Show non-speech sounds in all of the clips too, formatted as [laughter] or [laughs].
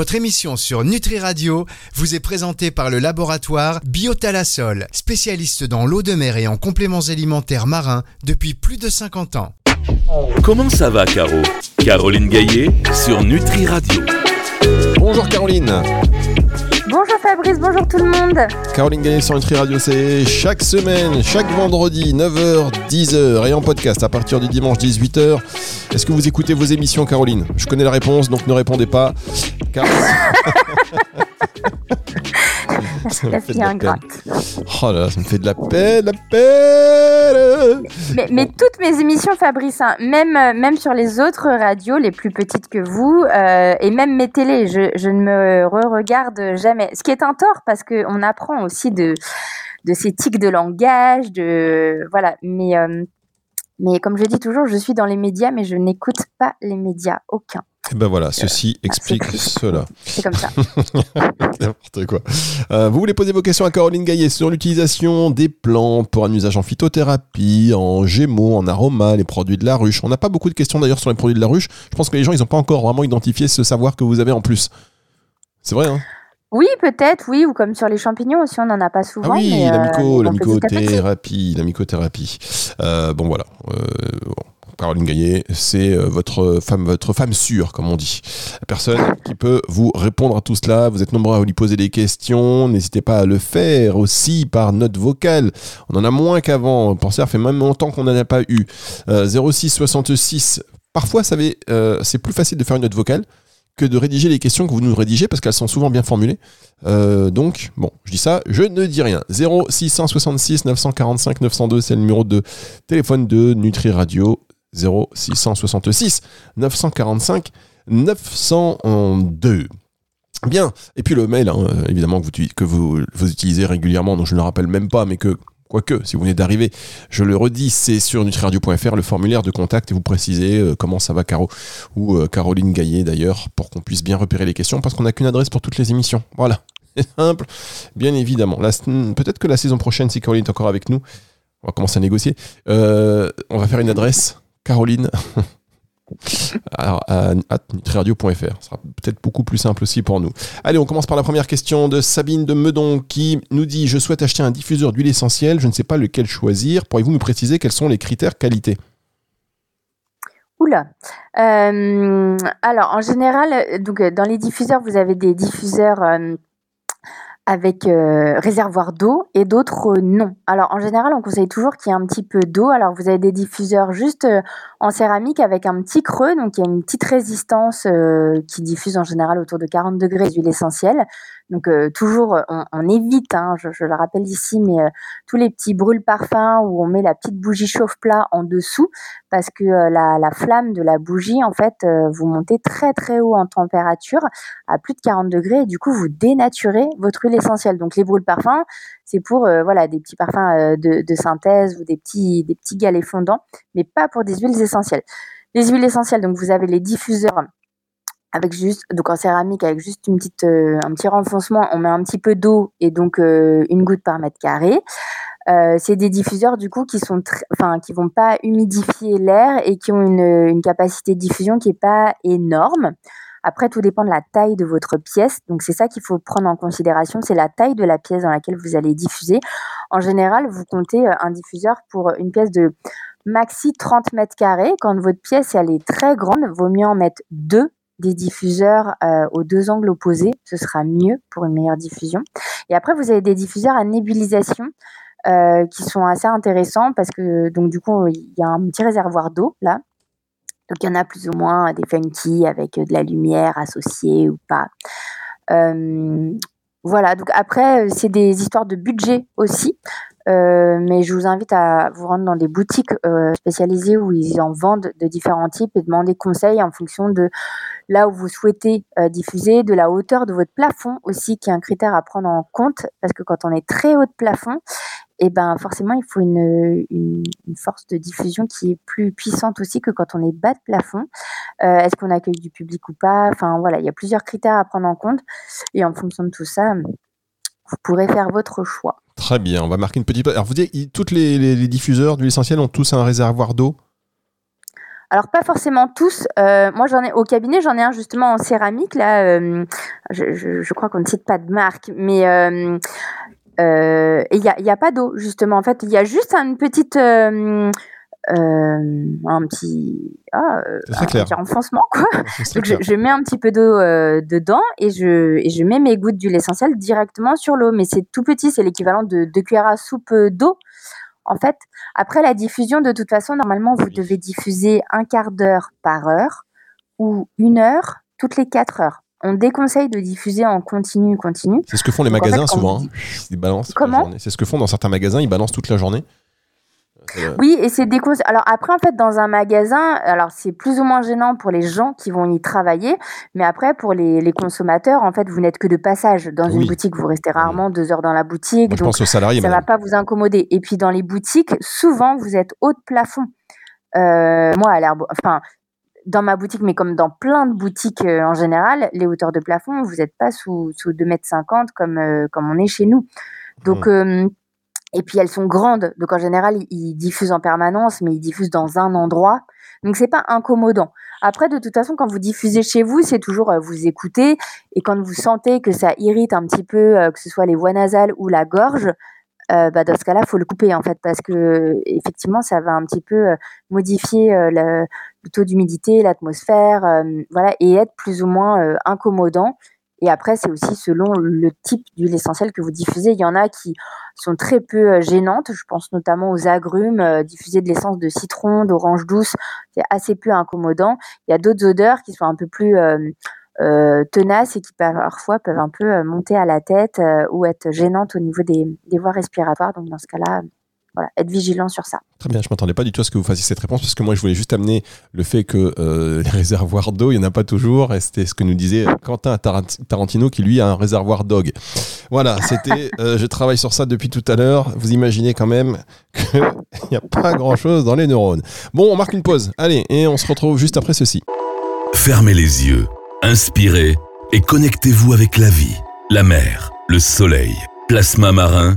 Votre émission sur Nutri Radio vous est présentée par le laboratoire Biotalasol, spécialiste dans l'eau de mer et en compléments alimentaires marins depuis plus de 50 ans. Comment ça va, Caro? Caroline Gaillet sur Nutri Radio. Bonjour Caroline. Bonjour Fabrice, bonjour tout le monde. Caroline Gaillet sur Nutri Radio, c'est chaque semaine, chaque vendredi, 9h, 10h et en podcast à partir du dimanche 18h. Est-ce que vous écoutez vos émissions, Caroline? Je connais la réponse, donc ne répondez pas. Car... [laughs] ça me fait de la peine. Oh là, ça me fait de la peine, la peine. Mais, mais toutes mes émissions, Fabrice, hein, même, même sur les autres radios, les plus petites que vous, euh, et même mes télés, je, je ne me re-regarde jamais. Ce qui est un tort parce qu'on apprend aussi de, de ces tics de langage, de voilà. Mais euh, mais comme je dis toujours, je suis dans les médias, mais je n'écoute pas les médias, aucun. Et ben voilà, ceci explique cela. C'est comme ça. [laughs] N'importe quoi. Euh, vous voulez poser vos questions à Caroline Gaillet sur l'utilisation des plantes pour un usage en phytothérapie, en gémeaux, en aroma, les produits de la ruche. On n'a pas beaucoup de questions d'ailleurs sur les produits de la ruche. Je pense que les gens, ils n'ont pas encore vraiment identifié ce savoir que vous avez en plus. C'est vrai, hein? Oui, peut-être, oui, ou comme sur les champignons aussi, on n'en a pas souvent. Ah oui, mais, la, euh, myco, mais la mycothérapie, la mycothérapie. Euh, bon voilà. Euh, bon. Caroline Gaillet, c'est euh, votre femme, votre femme sûre, comme on dit. La personne qui peut vous répondre à tout cela. Vous êtes nombreux à lui poser des questions. N'hésitez pas à le faire aussi par note vocale. On en a moins qu'avant. Pensez, ça fait même longtemps qu'on n'en a pas eu. Euh, 06 66. Parfois, euh, c'est plus facile de faire une note vocale que de rédiger les questions que vous nous rédigez parce qu'elles sont souvent bien formulées. Euh, donc, bon, je dis ça, je ne dis rien. 0666 945 902, c'est le numéro de téléphone de Nutri Radio. 0666 945 902. Bien, et puis le mail, hein, évidemment, que, vous, que vous, utilisez régulièrement, donc je ne le rappelle même pas, mais que Quoique, si vous venez d'arriver, je le redis, c'est sur nutriradio.fr, le formulaire de contact, et vous précisez euh, comment ça va, Caro, ou euh, Caroline Gaillet d'ailleurs, pour qu'on puisse bien repérer les questions, parce qu'on n'a qu'une adresse pour toutes les émissions. Voilà, [laughs] c'est simple, bien évidemment. Peut-être que la saison prochaine, si Caroline est encore avec nous, on va commencer à négocier, euh, on va faire une adresse, Caroline. [laughs] Alors, à, à nutriradio.fr. Ce sera peut-être beaucoup plus simple aussi pour nous. Allez, on commence par la première question de Sabine de Meudon qui nous dit Je souhaite acheter un diffuseur d'huile essentielle, je ne sais pas lequel choisir. Pourriez-vous me préciser quels sont les critères qualité? Oula. Euh, alors, en général, euh, euh, dans les diffuseurs, vous avez des diffuseurs euh, avec euh, réservoir d'eau et d'autres euh, non. Alors, en général, on conseille toujours qu'il y ait un petit peu d'eau. Alors, vous avez des diffuseurs juste euh, en céramique avec un petit creux, donc il y a une petite résistance qui diffuse en général autour de 40 degrés d'huile essentielle. Donc, euh, toujours, euh, on, on évite, hein, je, le rappelle ici, mais euh, tous les petits brûle-parfums où on met la petite bougie chauffe-plat en dessous parce que la, la flamme de la bougie, en fait, vous montez très très haut en température, à plus de 40 degrés, et du coup, vous dénaturez votre huile essentielle. Donc, les brûle-parfums, c'est pour voilà des petits parfums de, de synthèse ou des petits des petits galets fondants, mais pas pour des huiles essentielles. Les huiles essentielles, donc vous avez les diffuseurs avec juste donc en céramique avec juste une petite euh, un petit renfoncement, on met un petit peu d'eau et donc euh, une goutte par mètre carré. Euh, c'est des diffuseurs du coup qui sont enfin qui vont pas humidifier l'air et qui ont une, une capacité de diffusion qui est pas énorme. Après tout dépend de la taille de votre pièce. Donc c'est ça qu'il faut prendre en considération, c'est la taille de la pièce dans laquelle vous allez diffuser. En général, vous comptez un diffuseur pour une pièce de maxi 30 mètres carrés. Quand votre pièce elle est très grande, vaut mieux en mettre deux des diffuseurs euh, aux deux angles opposés, ce sera mieux pour une meilleure diffusion. Et après, vous avez des diffuseurs à nébulisation euh, qui sont assez intéressants parce que donc du coup, il y a un petit réservoir d'eau là. Donc il y en a plus ou moins des funky avec euh, de la lumière associée ou pas. Euh, voilà, donc après, euh, c'est des histoires de budget aussi. Euh, mais je vous invite à vous rendre dans des boutiques euh, spécialisées où ils en vendent de différents types et demander conseil en fonction de là où vous souhaitez euh, diffuser, de la hauteur de votre plafond aussi, qui est un critère à prendre en compte, parce que quand on est très haut de plafond, et ben forcément il faut une, une, une force de diffusion qui est plus puissante aussi que quand on est bas de plafond. Euh, Est-ce qu'on accueille du public ou pas? Enfin voilà, il y a plusieurs critères à prendre en compte, et en fonction de tout ça, vous pourrez faire votre choix. Très bien, on va marquer une petite. Alors, vous dites, toutes les, diffuseurs d'huile essentielle ont tous un réservoir d'eau? Alors pas forcément tous. Euh, moi j'en ai au cabinet, j'en ai un justement en céramique là. euh, je, crois qu'on ne cite pas de marque, mais euh, il y a, pas d'eau justement. En fait, il y a juste une petite un petit ah, euh, un petit renfoncement quoi. [laughs] Donc je, mets un petit peu d'eau euh, dedans et je, et je mets mes gouttes d'huile essentielle directement sur l'eau. Mais c'est tout petit, c'est l'équivalent de 2 cuillères à soupe euh, d'eau. En fait, après la diffusion, de toute façon, normalement, vous devez diffuser un quart d'heure par heure ou une heure toutes les 4 heures. On déconseille de diffuser en continu, continu. C'est ce que font les Donc, en fait, magasins souvent. hein. Ils balancent Comment? C'est ce que font dans certains magasins, ils balancent toute la journée. Oui, et c'est déconseillé. Alors après, en fait, dans un magasin, alors c'est plus ou moins gênant pour les gens qui vont y travailler, mais après, pour les, les consommateurs, en fait, vous n'êtes que de passage. Dans Oui. une boutique, vous restez rarement deux heures dans la boutique. Moi, je donc pense aux salariés, ça va madame. pas vous incommoder. Et puis dans les boutiques, souvent vous êtes haut de plafond. Euh, moi, à l'herbe, enfin, dans ma boutique, mais comme dans plein de boutiques euh, en général, les hauteurs de plafond, vous n'êtes pas sous, sous 2,50 m comme, euh, comme on est chez nous. Donc, euh, et puis elles sont grandes. Donc en général, ils, diffusent en permanence, mais ils diffusent dans un endroit. Donc c'est pas incommodant. Après, de toute façon, quand vous diffusez chez vous, c'est toujours euh, vous écoutez. Et quand vous sentez que ça irrite un petit peu, euh, que ce soit les voies nasales ou la gorge, euh, bah, dans ce cas-là, faut le couper en fait, parce que effectivement, ça va un petit peu euh, modifier le, le taux d'humidité, l'atmosphère, voilà, et être plus ou moins incommodant. Et après, c'est aussi selon le type d'huile essentielle que vous diffusez. Il y en a qui sont très peu euh, gênantes. Je pense notamment aux agrumes. euh, diffuser de l'essence de citron, d'orange douce, c'est assez peu incommodant. Il y a d'autres odeurs qui sont un peu plus euh, tenaces et qui parfois peuvent un peu monter à la tête ou être gênantes au niveau des voies respiratoires. Donc dans ce cas-là, voilà, être vigilant sur ça. Très bien, je m'attendais pas du tout à ce que vous fassiez cette réponse parce que moi je voulais juste amener le fait que euh, [laughs] les réservoirs d'eau, il n'y en a pas toujours et c'était ce que nous disait Quentin Tarant- Tarantino qui lui a un réservoir dog. Voilà, c'était, euh, je travaille sur ça depuis tout à l'heure. Vous imaginez quand même qu'il [laughs] n'y a pas grand chose dans les neurones. Bon, on marque une pause. Allez, et on se retrouve juste après ceci. Fermez les yeux, inspirez et connectez-vous avec la vie, la mer, le soleil, plasma marin,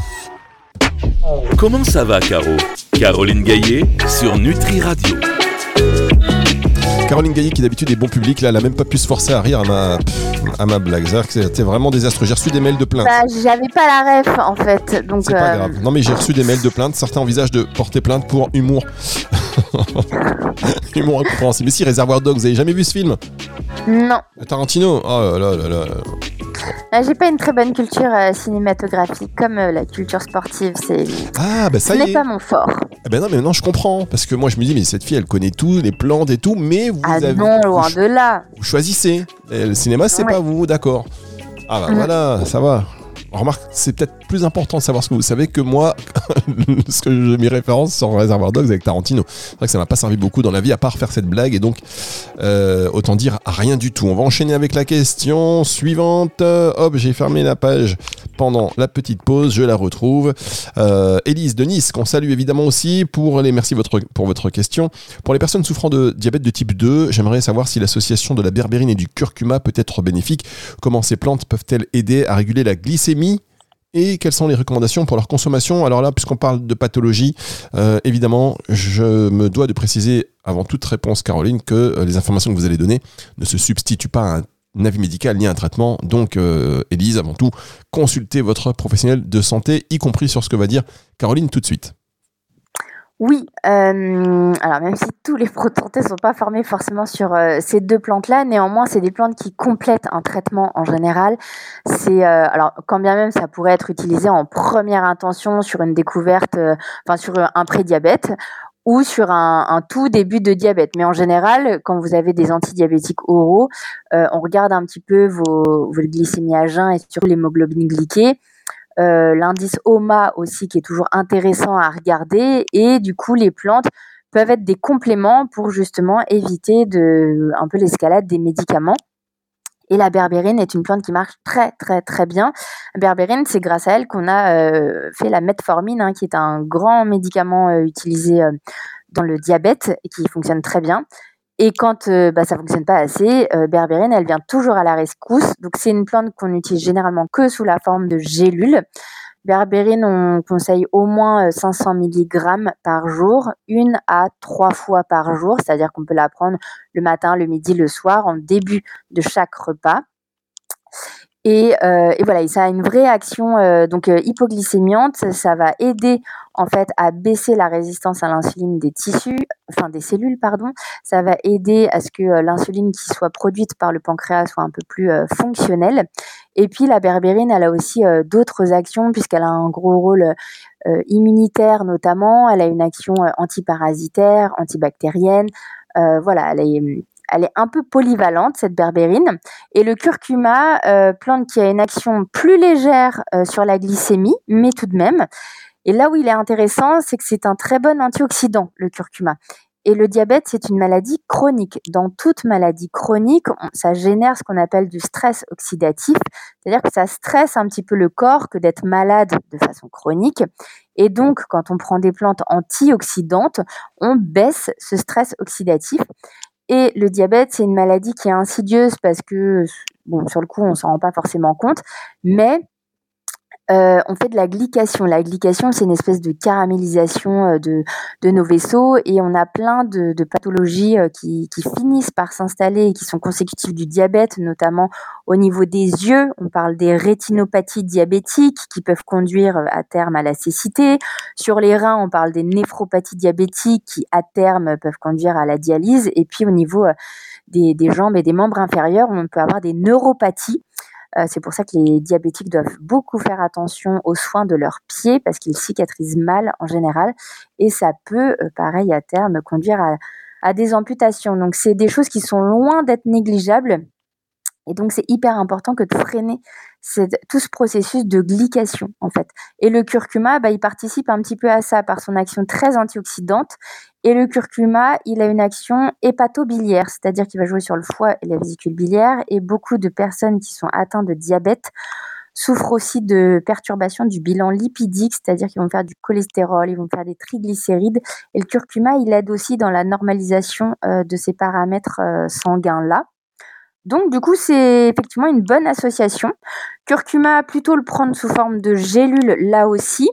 Comment ça va, Caro Caroline Gaillet sur Nutri Radio. Caroline Gaillet, qui d'habitude est bon public, là, elle n'a même pas pu se forcer à rire à ma, à ma blague. C'était vraiment désastreux. J'ai reçu des mails de plainte. Bah, j'avais pas la ref en fait, donc C'est pas euh, grave. Non, mais j'ai reçu des mails de plainte. Certains envisagent de porter plainte pour humour. [laughs] humour incompréhensible. Mais si, Réservoir Dogs, vous avez jamais vu ce film? Non. Tarantino? Oh là là là là. Euh, J'ai pas une très bonne culture euh, cinématographique comme euh, la culture sportive. C'est Ah, bah ce ça y n'est est. pas mon fort. Ah ben non, mais non, je comprends. Parce que moi, je me dis, mais cette fille, elle connaît tout, les plantes et tout, mais vous, Ah avez, non, loin de là. vous choisissez. Et le cinéma, c'est Ouais. pas vous, d'accord. Ah bah Mm. voilà, ça va. Remarque, c'est peut-être plus important de savoir ce que vous savez que moi, [laughs] ce que je mes références sur Reservoir Dogs avec Tarantino. C'est vrai que ça m'a pas servi beaucoup dans la vie à part faire cette blague et donc euh, autant dire rien du tout. On va enchaîner avec la question suivante. Euh, Hop, j'ai fermé la page pendant la petite pause, je la retrouve. Euh, Élise de Nice, qu'on salue évidemment aussi pour les merci votre, pour votre question. Pour les personnes souffrant de diabète de type 2, j'aimerais savoir si l'association de la berbérine et du curcuma peut être bénéfique. Comment ces plantes peuvent-elles aider à réguler la glycémie? Et quelles sont les recommandations pour leur consommation Alors là, puisqu'on parle de pathologie, euh, évidemment, je me dois de préciser avant toute réponse, Caroline, que euh, les informations que vous allez donner ne se substituent pas à un avis médical ni à un traitement. Donc, euh, Élise, avant tout, consultez votre professionnel de santé, y compris sur ce que va dire Caroline tout de suite. Oui, euh, alors même si tous les [laughs] protontés ne sont pas formés forcément sur euh, ces deux plantes-là, néanmoins, c'est des plantes qui complètent un traitement en général. C'est euh, alors quand bien même ça pourrait être utilisé en première intention sur une découverte, euh, enfin sur un prédiabète ou sur un, un tout début de diabète. Mais en général, quand vous avez des antidiabétiques oraux, euh, on regarde un petit peu vos, vos glycémies à et surtout l'hémoglobine glyquée. Euh, l'indice OMA aussi qui est toujours intéressant à regarder et du coup les plantes peuvent être des compléments pour justement éviter de, un peu l'escalade des médicaments. Et la berbérine est une plante qui marche très très très bien. Berbérine, c'est grâce à elle qu'on a euh, fait la metformine, hein, qui est un grand médicament euh, utilisé dans le diabète et qui fonctionne très bien. Et quand bah, ça fonctionne pas assez, berbérine, elle vient toujours à la rescousse. Donc c'est une plante qu'on utilise généralement que sous la forme de gélules. Berbérine, on conseille au moins 500 euh, mg par jour, une à trois fois par jour, c'est-à-dire qu'on peut la prendre le matin, le midi, le soir, en début de chaque repas. Et, euh, et, voilà, ça a une vraie action euh, donc euh, hypoglycémiante. Ça va aider en fait à baisser la résistance à l'insuline des tissus, enfin des cellules, pardon. Ça va aider à ce que l'insuline qui soit produite par le pancréas soit un peu plus fonctionnelle. Et puis la berbérine, elle a aussi d'autres actions puisqu'elle a un gros rôle immunitaire notamment. Elle a une action antiparasitaire, antibactérienne. voilà, elle est elle est un peu polyvalente, cette berbérine. Et le curcuma, euh, plante qui a une action plus légère euh, sur la glycémie, mais tout de même. Et là où il est intéressant, c'est que c'est un très bon antioxydant, le curcuma. Et le diabète, c'est une maladie chronique. Dans toute maladie chronique, ça génère ce qu'on appelle du stress oxydatif, c'est-à-dire que ça stresse un petit peu le corps que d'être malade de façon chronique. Et donc, quand on prend des plantes antioxydantes, on baisse ce stress oxydatif. Et le diabète, c'est une maladie qui est insidieuse parce que, bon, sur le coup, on s'en rend pas forcément compte, mais euh, on fait de la glycation. La glycation, c'est une espèce de caramélisation euh, de, nos vaisseaux et on a plein de, pathologies euh, qui, finissent par s'installer et qui sont consécutives du diabète, notamment au niveau des yeux. On parle des rétinopathies diabétiques qui peuvent conduire à terme à la cécité. Sur les reins, on parle des néphropathies diabétiques qui à terme peuvent conduire à la dialyse. Et puis au niveau des jambes et des membres inférieurs, on peut avoir des neuropathies euh, c'est pour ça que les diabétiques doivent beaucoup faire attention aux soins de leurs pieds parce qu'ils cicatrisent mal en général et ça peut, euh, pareil, à terme, conduire à, à des amputations. Donc c'est des choses qui sont loin d'être négligeables et donc, c'est hyper important que de freiner tout ce processus de glycation, en fait. Et le curcuma, bah, il participe un petit peu à ça par son action très antioxydante. Et le curcuma, il a une action hépatobiliaire, c'est-à-dire qu'il va jouer sur le foie et la vésicule biliaire. Et beaucoup de personnes qui sont atteintes de diabète souffrent aussi de perturbations du bilan lipidique, c'est-à-dire qu'ils vont faire du cholestérol, ils vont faire des triglycérides. Et le curcuma, il aide aussi dans la normalisation euh, de ces paramètres euh, sanguins-là. Donc, du coup, c'est effectivement une bonne association. Curcuma, plutôt le prendre sous forme de gélule là aussi.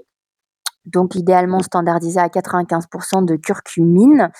Donc, idéalement standardisé à 95% de curcumine.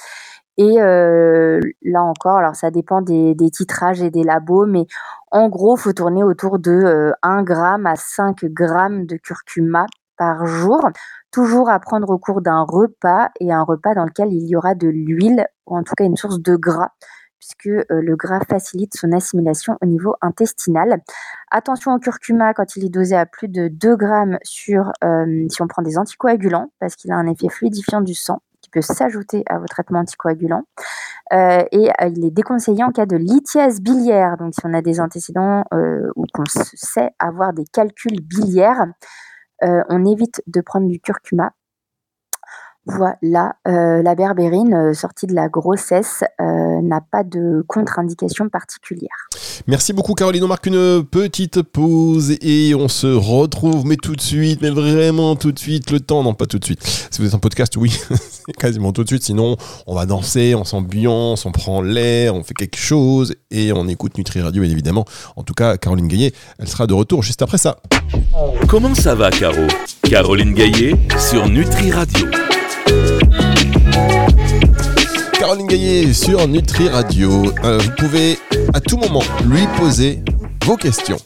Et euh, là encore, alors ça dépend des, titrages et des labos, mais en gros, il faut tourner autour de 1 euh, gramme à 5 grammes de curcuma par jour, toujours à prendre au cours d'un repas et un repas dans lequel il y aura de l'huile, ou en tout cas une source de gras puisque euh, le gras facilite son assimilation au niveau intestinal. Attention au curcuma quand il est dosé à plus de 2 grammes sur, euh, si on prend des anticoagulants, parce qu'il a un effet fluidifiant du sang qui peut s'ajouter à vos traitements anticoagulants. Euh, et il est déconseillé en cas de lithiase biliaire, donc si on a des antécédents ou qu'on sait avoir des calculs biliaires, on évite de prendre du curcuma voilà, euh, la berbérine euh, sortie de la grossesse euh, n'a pas de contre-indication particulière. Merci beaucoup Caroline, on marque une petite pause et on se retrouve, mais tout de suite, mais vraiment tout de suite, le temps, non pas tout de suite. Si vous êtes en podcast, oui, [laughs] quasiment tout de suite, sinon on va danser, on s'ambiance, on prend l'air, on fait quelque chose et on écoute Nutri Radio bien évidemment. En tout cas, Caroline Gaillet, elle sera de retour juste après ça. Comment ça va Caro? Caroline Gaillet sur Nutri Radio. Caroline Gaillet sur Nutri Radio. Euh, vous pouvez à tout moment lui poser vos questions.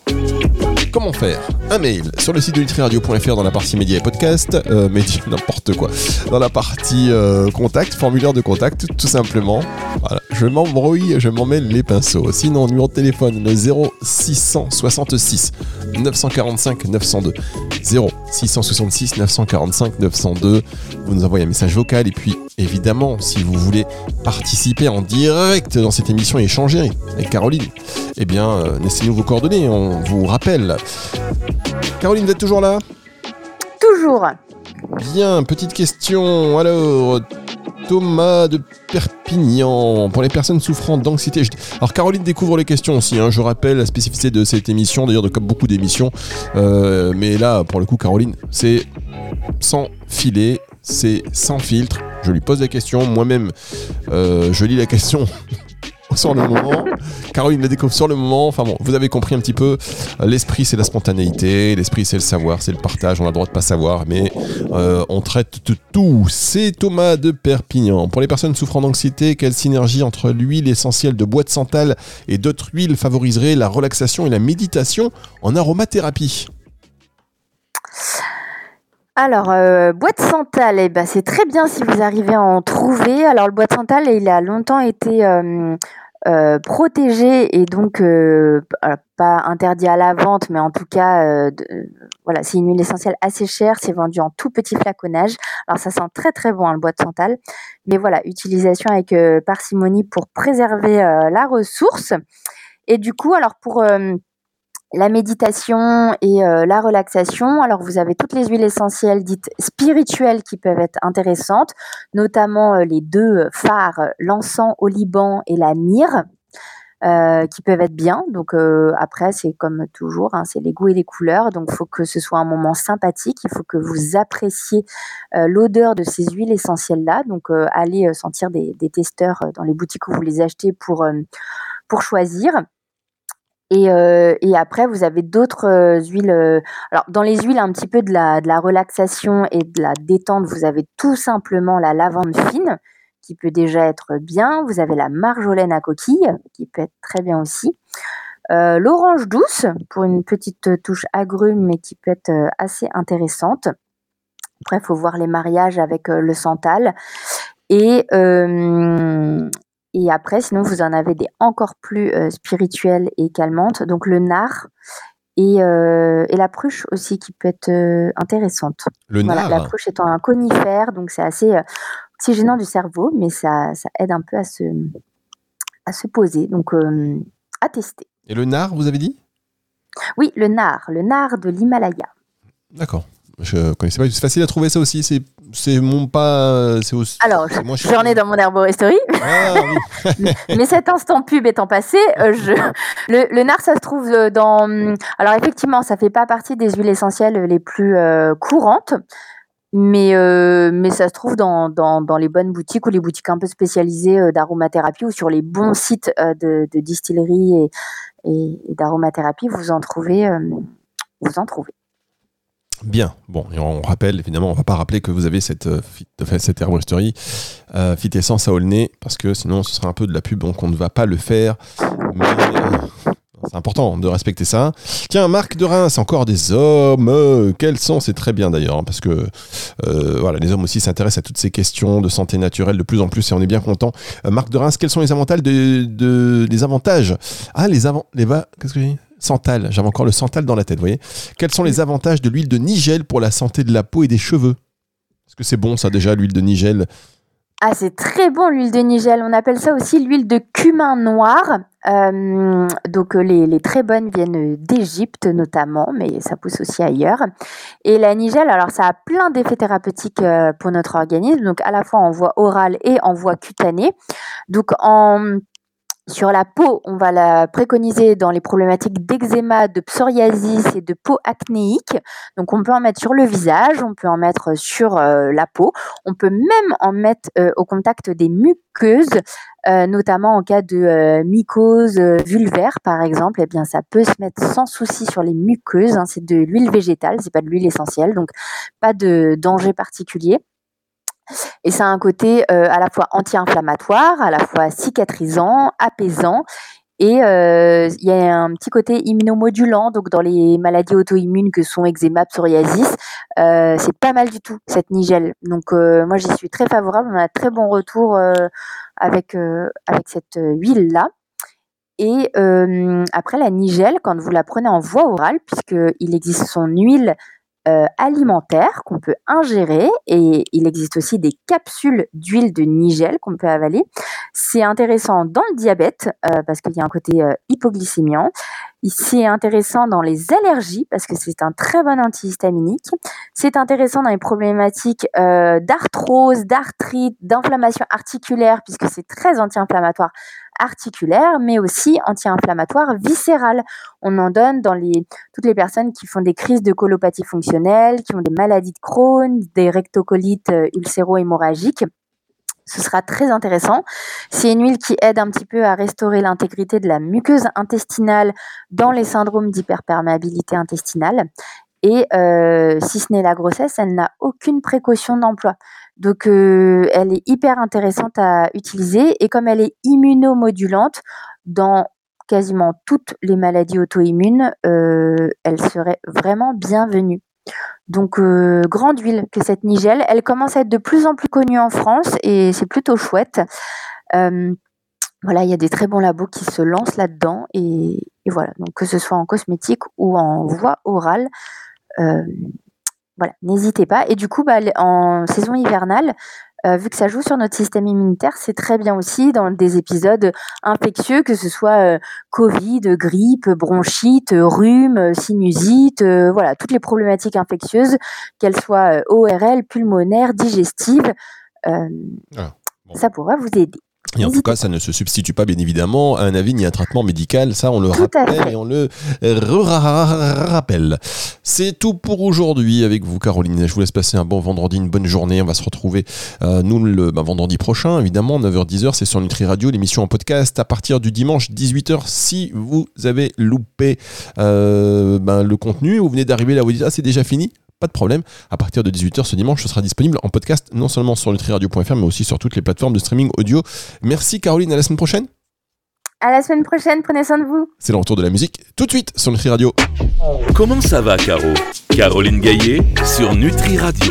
Comment faire Un mail sur le site de nutriradio.fr dans la partie médias et podcast, euh, médias n'importe quoi, dans la partie euh, contact, formulaire de contact, tout simplement. Voilà, je m'embrouille, je m'en mêle les pinceaux. Sinon, numéro de téléphone le 0666 945 902. 0666 945 902. Vous nous envoyez un message vocal et puis évidemment, si vous voulez participer en direct dans cette émission et échanger avec Caroline, eh bien, euh, laissez-nous vos coordonnées, on vous rappelle. Caroline, vous êtes toujours là? Toujours. Bien, petite question. Alors, Thomas de Perpignan. Pour les personnes souffrant d'anxiété. Alors Caroline découvre les questions aussi. Hein. Je rappelle la spécificité de cette émission, d'ailleurs de comme beaucoup d'émissions. Euh, mais là, pour le coup, Caroline, c'est sans filet, c'est sans filtre. Je lui pose la question. Moi-même, euh, je lis la question [laughs] sur le moment. Caroline la découvre sur le moment. Enfin bon, vous avez compris un petit peu. L'esprit, c'est la spontanéité. L'esprit, c'est le savoir, c'est le partage. On a le droit de pas savoir, mais euh, on traite de tout. C'est Thomas de Perpignan. Pour les personnes souffrant d'anxiété, quelle synergie entre l'huile essentielle de bois de santal et d'autres huiles favoriserait la relaxation et la méditation en aromathérapie? Alors, euh, bois de santal, eh ben, c'est très bien si vous arrivez à en trouver. Alors, le bois de santal, il a longtemps été euh, euh, protégé et donc pas interdit à la vente, mais en tout cas, voilà, c'est une huile essentielle assez chère. C'est vendu en tout petit flaconnage. Alors, ça sent très très bon hein, le bois de santal, mais voilà, utilisation avec parcimonie pour préserver la ressource. Et du coup, alors pour la méditation et euh, la relaxation. Alors vous avez toutes les huiles essentielles dites spirituelles qui peuvent être intéressantes, notamment euh, les deux phares, l'encens au Liban et la myrrhe. Euh, qui peuvent être bien. Donc après, c'est comme toujours, hein, c'est les goûts et les couleurs. Donc il faut que ce soit un moment sympathique. Il faut que vous appréciez l'odeur de ces huiles essentielles-là. Donc allez sentir des, des, testeurs dans les boutiques où vous les achetez pour, pour choisir. Euh, et, après, vous avez d'autres euh, huiles. Euh, alors, dans les huiles, un petit peu de la, de la relaxation et de la détente, vous avez tout simplement la lavande fine, qui peut déjà être bien. Vous avez la marjolaine à coquille, qui peut être très bien aussi. L'orange douce, pour une petite touche agrume, mais qui peut être assez intéressante. Après, il faut voir les mariages avec le santal. Et et après, sinon, vous en avez des encore plus euh, spirituelles et calmantes. Donc le nard et, euh, et, la pruche aussi qui peut être euh, intéressante. Le voilà, La pruche étant un conifère, donc c'est assez oxygénant du cerveau, mais ça, ça, aide un peu à se, à se poser. Donc à tester. Et le nard, vous avez dit? Oui, le nard, le nard de l'Himalaya. D'accord. Je connaissais pas. C'est facile à trouver ça aussi. C'est c'est mon pas. C'est aussi. Alors, j'en ai dans mon herboristerie. Ah, [laughs] Mais cet instant pub étant passé, euh, je... le, le, nard, ça se trouve euh, dans. Alors effectivement, ça fait pas partie des huiles essentielles les plus euh, courantes. Mais, mais ça se trouve dans, dans, dans, les bonnes boutiques ou les boutiques un peu spécialisées d'aromathérapie ou sur les bons sites de, de distillerie et, et, et d'aromathérapie, vous en trouvez. vous en trouvez. Bien, bon, et on rappelle, évidemment, on va pas rappeler que vous avez cette, euh, cette herboristerie euh, Fit Essence à Aulnay, parce que sinon ce serait un peu de la pub, donc on ne va pas le faire. Mais euh, c'est important de respecter ça. Tiens, Marc de Reims, encore des hommes. quels sont C'est très bien d'ailleurs, hein, parce que voilà, les hommes aussi s'intéressent à toutes ces questions de santé naturelle de plus en plus, et on est bien content. Marc de Reims, quels sont les avantages de, les avantages? Ah, les avant, les qu'est-ce que j'ai Santal, j'avais encore le santal dans la tête, vous voyez. Quels sont les avantages de l'huile de nigel pour la santé de la peau et des cheveux? Est-ce que c'est bon ça déjà, l'huile de nigel? Ah, c'est très bon l'huile de nigel. On appelle ça aussi l'huile de cumin noir. Euh, donc euh, les, très bonnes viennent d'Égypte notamment, mais ça pousse aussi ailleurs. Et la nigel, alors ça a plein d'effets thérapeutiques euh, pour notre organisme, donc à la fois en voie orale et en voie cutanée. Donc en sur la peau, on va la préconiser dans les problématiques d'eczéma, de psoriasis et de peau acnéique. Donc on peut en mettre sur le visage, on peut en mettre sur euh, la peau, on peut même en mettre euh, au contact des muqueuses, euh, notamment en cas de mycose vulvaire par exemple. Eh bien ça peut se mettre sans souci sur les muqueuses. Hein. c'est de l'huile végétale, c'est pas de l'huile essentielle, donc pas de danger particulier. Et ça a un côté euh, à la fois anti-inflammatoire, à la fois cicatrisant, apaisant. Et euh, il y a un petit côté immunomodulant, donc dans les maladies auto-immunes que sont eczéma, psoriasis, euh, c'est pas mal du tout cette nigelle. Donc moi j'y suis très favorable, on a un très bon retour avec avec cette huile là. Et après la nigelle, quand vous la prenez en voie orale, puisqu'il existe son huile euh, alimentaire qu'on peut ingérer et il existe aussi des capsules d'huile de nigel qu'on peut avaler. C'est intéressant dans le diabète euh, parce qu'il y a un côté euh, C'est intéressant dans les allergies parce que c'est un très bon antihistaminique. C'est intéressant dans les problématiques euh, d'arthrose, d'arthrite, d'inflammation articulaire puisque c'est très anti-inflammatoire articulaire, mais aussi anti-inflammatoire viscéral. On en donne dans les, toutes les personnes qui font des crises de colopathie fonctionnelle, qui ont des maladies de Crohn, des rectocolites euh, ulcéro-hémorragiques. Ce sera très intéressant. C'est une huile qui aide un petit peu à restaurer l'intégrité de la muqueuse intestinale dans les syndromes d'hyperperméabilité intestinale. Et euh, si ce n'est la grossesse, elle n'a aucune précaution d'emploi. Donc, euh, elle est hyper intéressante à utiliser. Et comme elle est immunomodulante, dans quasiment toutes les maladies auto-immunes, euh, elle serait vraiment bienvenue. Donc, euh, grande huile que cette nigelle. Elle commence à être de plus en plus connue en France et c'est plutôt chouette. voilà, il y a des très bons labos qui se lancent là-dedans et, voilà. Donc, que ce soit en cosmétique ou en voie orale, voilà, n'hésitez pas. Et du coup, bah, en saison hivernale, euh, vu que ça joue sur notre système immunitaire, c'est très bien aussi dans des épisodes infectieux, que ce soit euh, Covid, grippe, bronchite, rhume, sinusite, euh, voilà, toutes les problématiques infectieuses, qu'elles soient ORL, pulmonaires, digestives, ah, ça pourra vous aider. Et en tout cas, ça ne se substitue pas, bien évidemment, à un avis ni à un traitement médical. Ça, on le rappelle et on le rappelle. C'est tout pour aujourd'hui avec vous, Caroline. Je vous laisse passer un bon vendredi, une bonne journée. On va se retrouver, euh, nous, le bah, vendredi prochain, évidemment, 9h-10h. C'est sur Nutri Radio, l'émission en podcast à partir du dimanche 18h. Si vous avez loupé euh, ben, le contenu, vous venez d'arriver là, vous dites, ah, c'est déjà fini pas de problème. À partir de 18h ce dimanche, ce sera disponible en podcast, non seulement sur nutriradio.fr, mais aussi sur toutes les plateformes de streaming audio. Merci Caroline, à la semaine prochaine. À la semaine prochaine, prenez soin de vous. C'est le retour de la musique tout de suite sur Nutri Radio. Comment ça va, Caro? Caroline Gaillet sur Nutri Radio.